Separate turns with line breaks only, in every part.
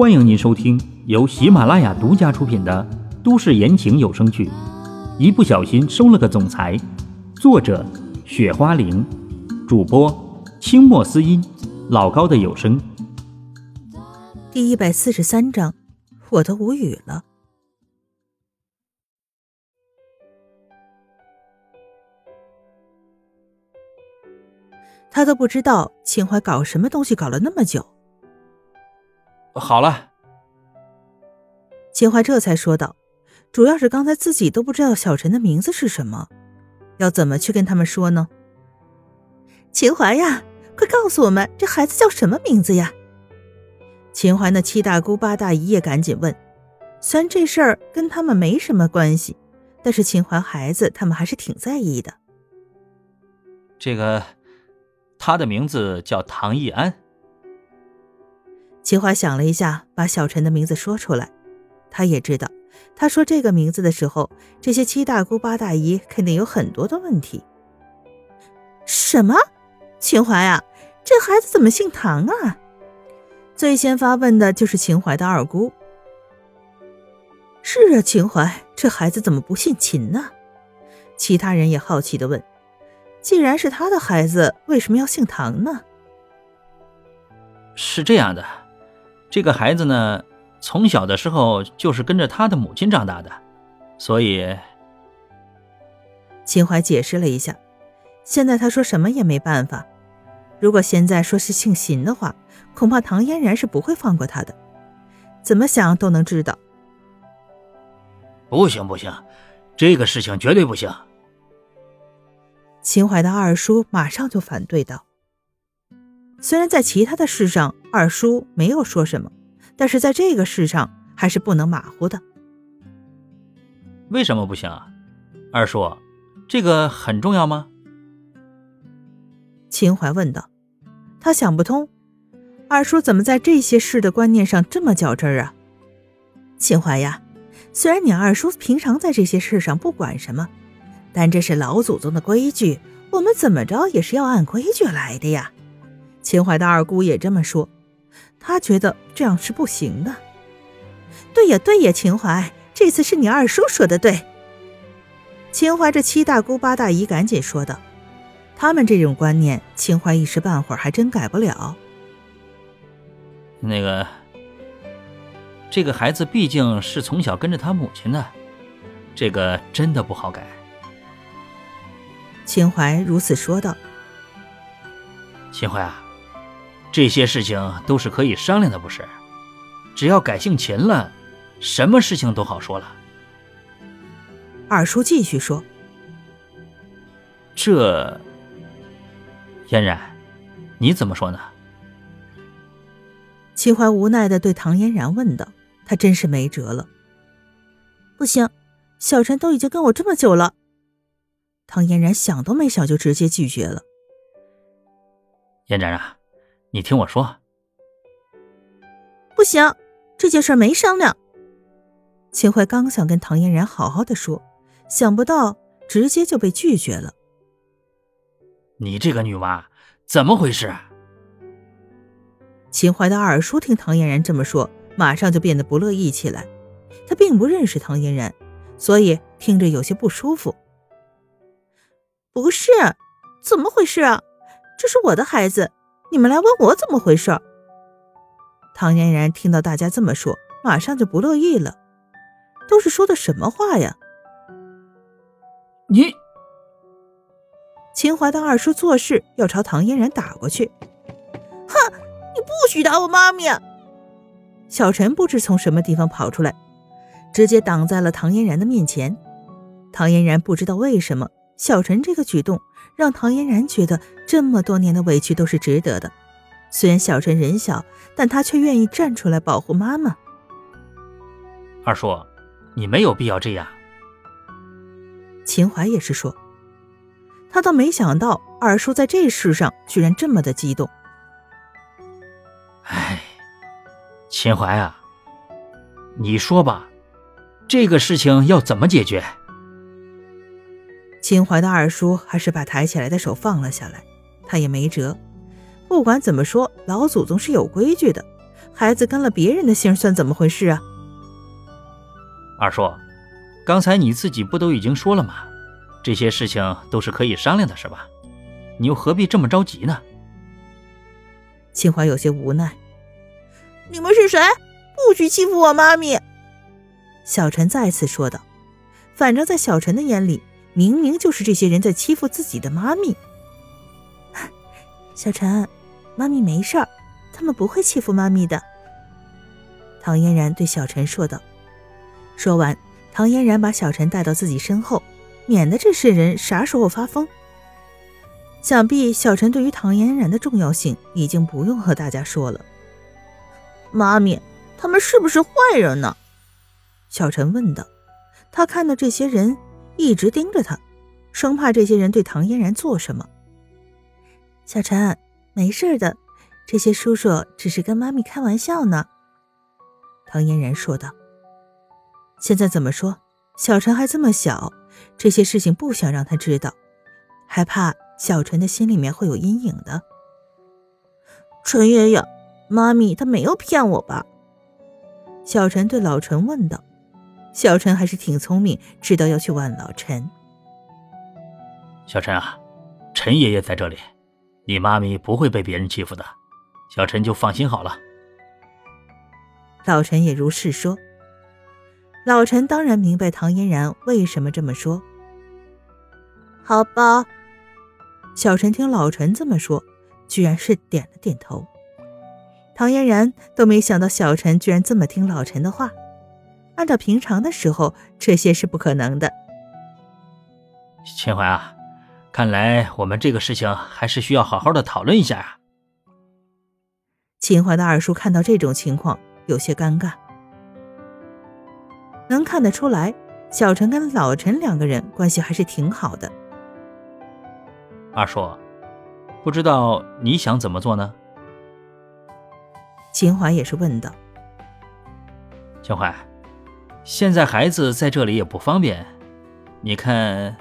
欢迎您收听由喜马拉雅独家出品的都市言情有声剧《一不小心收了个总裁》，作者：雪花玲，主播：清墨思音，老高的有声。
第一百四十三章，我都无语了。他都不知道秦淮搞什么东西搞了那么久。
好了，
秦淮这才说道：“主要是刚才自己都不知道小陈的名字是什么，要怎么去跟他们说呢？”秦淮呀，快告诉我们这孩子叫什么名字呀？秦淮那七大姑八大姨也赶紧问。虽然这事儿跟他们没什么关系，但是秦淮孩子他们还是挺在意的。
这个，他的名字叫唐义安。
秦淮想了一下，把小陈的名字说出来。他也知道，他说这个名字的时候，这些七大姑八大姨肯定有很多的问题。什么？秦淮啊，这孩子怎么姓唐啊？最先发问的就是秦淮的二姑。是啊，秦淮，这孩子怎么不姓秦呢？其他人也好奇的问：“既然是他的孩子，为什么要姓唐呢？”
是这样的。这个孩子呢，从小的时候就是跟着他的母亲长大的，所以，
秦淮解释了一下。现在他说什么也没办法。如果现在说是姓秦的话，恐怕唐嫣然是不会放过他的。怎么想都能知道。
不行不行，这个事情绝对不行。
秦淮的二叔马上就反对道。虽然在其他的事上二叔没有说什么，但是在这个事上还是不能马虎的。
为什么不行啊？二叔，这个很重要吗？
秦淮问道。他想不通，二叔怎么在这些事的观念上这么较真儿啊？秦淮呀，虽然你二叔平常在这些事上不管什么，但这是老祖宗的规矩，我们怎么着也是要按规矩来的呀。秦淮的二姑也这么说，她觉得这样是不行的。对呀，对呀，秦淮，这次是你二叔说的对。秦淮这七大姑八大姨赶紧说道：“他们这种观念，秦淮一时半会儿还真改不了。”
那个，这个孩子毕竟是从小跟着他母亲的，这个真的不好改。
秦淮如此说道：“
秦淮啊。”这些事情都是可以商量的，不是？只要改姓秦了，什么事情都好说了。
二叔继续说：“
这，嫣然，你怎么说呢？”
秦淮无奈的对唐嫣然问道：“他真是没辙了。”不行，小陈都已经跟我这么久了。唐嫣然想都没想就直接拒绝了。
嫣然啊。你听我说，
不行，这件事没商量。秦淮刚想跟唐嫣然好好的说，想不到直接就被拒绝了。
你这个女娃怎么回事？
秦淮的二叔听唐嫣然这么说，马上就变得不乐意起来。他并不认识唐嫣然，所以听着有些不舒服。不是，怎么回事啊？这是我的孩子。你们来问我怎么回事？唐嫣然听到大家这么说，马上就不乐意了。都是说的什么话呀？
你，
秦淮的二叔做事要朝唐嫣然打过去。哼，你不许打我妈咪！小陈不知从什么地方跑出来，直接挡在了唐嫣然的面前。唐嫣然不知道为什么，小陈这个举动。让唐嫣然觉得这么多年的委屈都是值得的。虽然小陈人小，但他却愿意站出来保护妈妈。
二叔，你没有必要这样。
秦淮也是说，他倒没想到二叔在这事上居然这么的激动。
哎，秦淮啊，你说吧，这个事情要怎么解决？
秦淮的二叔还是把抬起来的手放了下来，他也没辙。不管怎么说，老祖宗是有规矩的，孩子跟了别人的姓，算怎么回事啊？
二叔，刚才你自己不都已经说了吗？这些事情都是可以商量的，是吧？你又何必这么着急呢？
秦淮有些无奈。你们是谁？不许欺负我妈咪！小陈再次说道。反正，在小陈的眼里，明明就是这些人在欺负自己的妈咪。小陈，妈咪没事儿，他们不会欺负妈咪的。唐嫣然对小陈说道。说完，唐嫣然把小陈带到自己身后，免得这世人啥时候发疯。想必小陈对于唐嫣然的重要性已经不用和大家说了。妈咪，他们是不是坏人呢？小陈问道。他看到这些人一直盯着他，生怕这些人对唐嫣然做什么。小陈，没事的，这些叔叔只是跟妈咪开玩笑呢。唐嫣然说道。现在怎么说？小陈还这么小，这些事情不想让他知道，还怕小陈的心里面会有阴影的。陈爷爷，妈咪她没有骗我吧？小陈对老陈问道。小陈还是挺聪明，知道要去问老陈。
小陈啊，陈爷爷在这里，你妈咪不会被别人欺负的，小陈就放心好了。
老陈也如是说。老陈当然明白唐嫣然为什么这么说。好吧，小陈听老陈这么说，居然是点了点头。唐嫣然都没想到小陈居然这么听老陈的话。按照平常的时候，这些是不可能的。
秦淮啊，看来我们这个事情还是需要好好的讨论一下啊。
秦淮的二叔看到这种情况，有些尴尬。能看得出来，小陈跟老陈两个人关系还是挺好的。
二叔，不知道你想怎么做呢？
秦淮也是问道。
秦淮。现在孩子在这里也不方便，你看。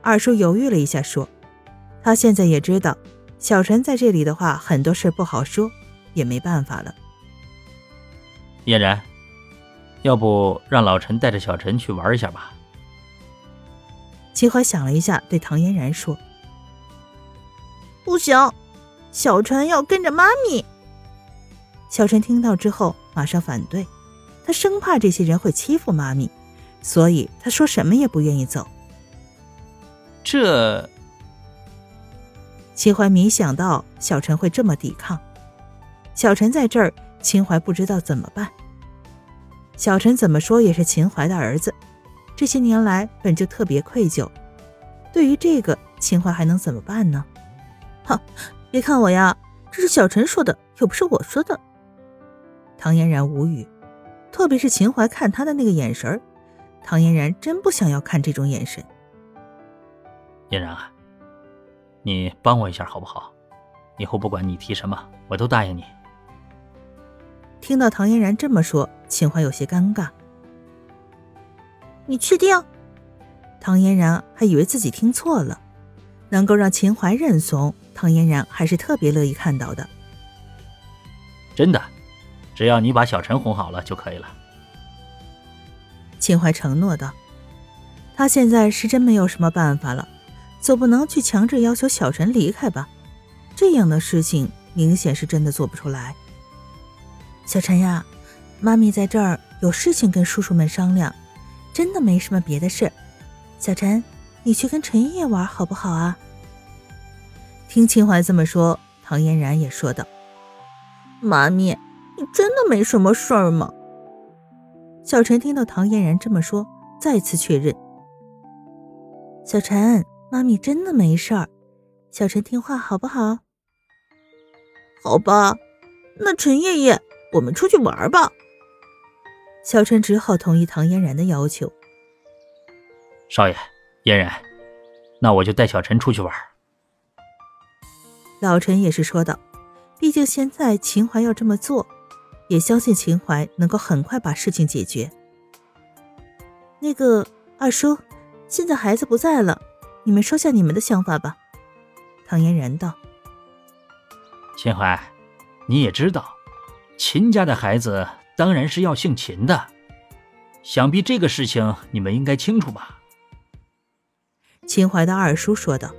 二叔犹豫了一下，说：“他现在也知道小陈在这里的话，很多事不好说，也没办法了。”
嫣然，要不让老陈带着小陈去玩一下吧？
秦淮想了一下，对唐嫣然说：“不行，小陈要跟着妈咪。”小陈听到之后，马上反对。他生怕这些人会欺负妈咪，所以他说什么也不愿意走。
这，
秦淮没想到小陈会这么抵抗。小陈在这儿，秦淮不知道怎么办。小陈怎么说也是秦淮的儿子，这些年来本就特别愧疚。对于这个，秦淮还能怎么办呢？哼，别看我呀，这是小陈说的，又不是我说的。唐嫣然无语。特别是秦淮看他的那个眼神唐嫣然真不想要看这种眼神。
嫣然啊，你帮我一下好不好？以后不管你提什么，我都答应你。
听到唐嫣然这么说，秦淮有些尴尬。你确定？唐嫣然还以为自己听错了。能够让秦淮认怂，唐嫣然还是特别乐意看到的。
真的。只要你把小陈哄好了就可以了。
秦淮承诺道：“他现在是真没有什么办法了，总不能去强制要求小陈离开吧？这样的事情明显是真的做不出来。”小陈呀，妈咪在这儿有事情跟叔叔们商量，真的没什么别的事。小陈，你去跟陈烨玩好不好啊？听秦淮这么说，唐嫣然也说道：“妈咪。”你真的没什么事儿吗？小陈听到唐嫣然这么说，再次确认。小陈，妈咪真的没事儿，小陈听话好不好？好吧，那陈爷爷，我们出去玩吧。小陈只好同意唐嫣然的要求。
少爷，嫣然，那我就带小陈出去玩。
老陈也是说道，毕竟现在秦淮要这么做。也相信秦淮能够很快把事情解决。那个二叔，现在孩子不在了，你们说下你们的想法吧。唐嫣然道：“
秦淮，你也知道，秦家的孩子当然是要姓秦的。想必这个事情你们应该清楚吧？
秦淮的二叔说道：“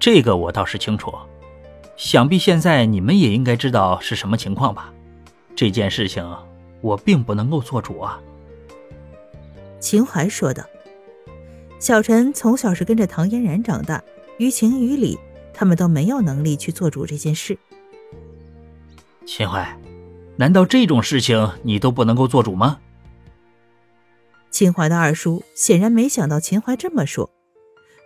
这个我倒是清楚。想必现在你们也应该知道是什么情况吧？这件事情我并不能够做主啊。”
秦淮说道：“小陈从小是跟着唐嫣然长大，于情于理，他们都没有能力去做主这件事。”
秦淮，难道这种事情你都不能够做主吗？
秦淮的二叔显然没想到秦淮这么说。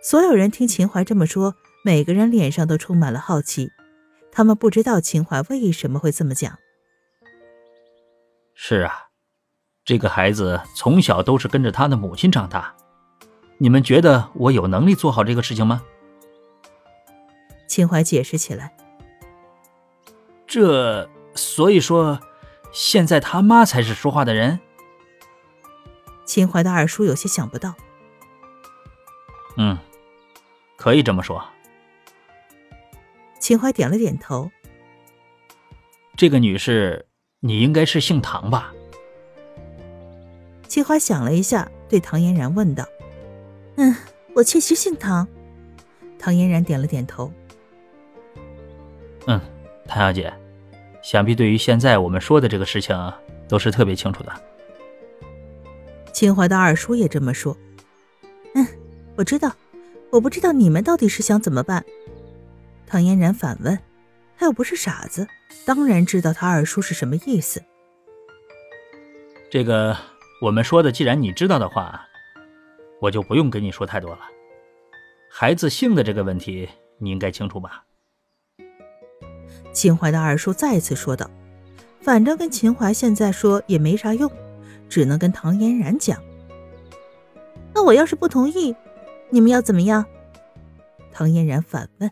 所有人听秦淮这么说，每个人脸上都充满了好奇。他们不知道秦淮为什么会这么讲。
是啊。这个孩子从小都是跟着他的母亲长大，你们觉得我有能力做好这个事情吗？
秦淮解释起来。
这所以说，现在他妈才是说话的人。
秦淮的二叔有些想不到。
嗯，可以这么说。
秦淮点了点头。
这个女士，你应该是姓唐吧？
秦淮想了一下，对唐嫣然问道：“嗯，我确实姓唐。”唐嫣然点了点头。
嗯，唐小姐，想必对于现在我们说的这个事情都是特别清楚的。
秦淮的二叔也这么说。嗯，我知道，我不知道你们到底是想怎么办。唐嫣然反问：“他又不是傻子，当然知道他二叔是什么意思。”
这个。我们说的，既然你知道的话，我就不用跟你说太多了。孩子姓的这个问题，你应该清楚吧？
秦淮的二叔再次说道：“反正跟秦淮现在说也没啥用，只能跟唐嫣然讲。那我要是不同意，你们要怎么样？”唐嫣然反问。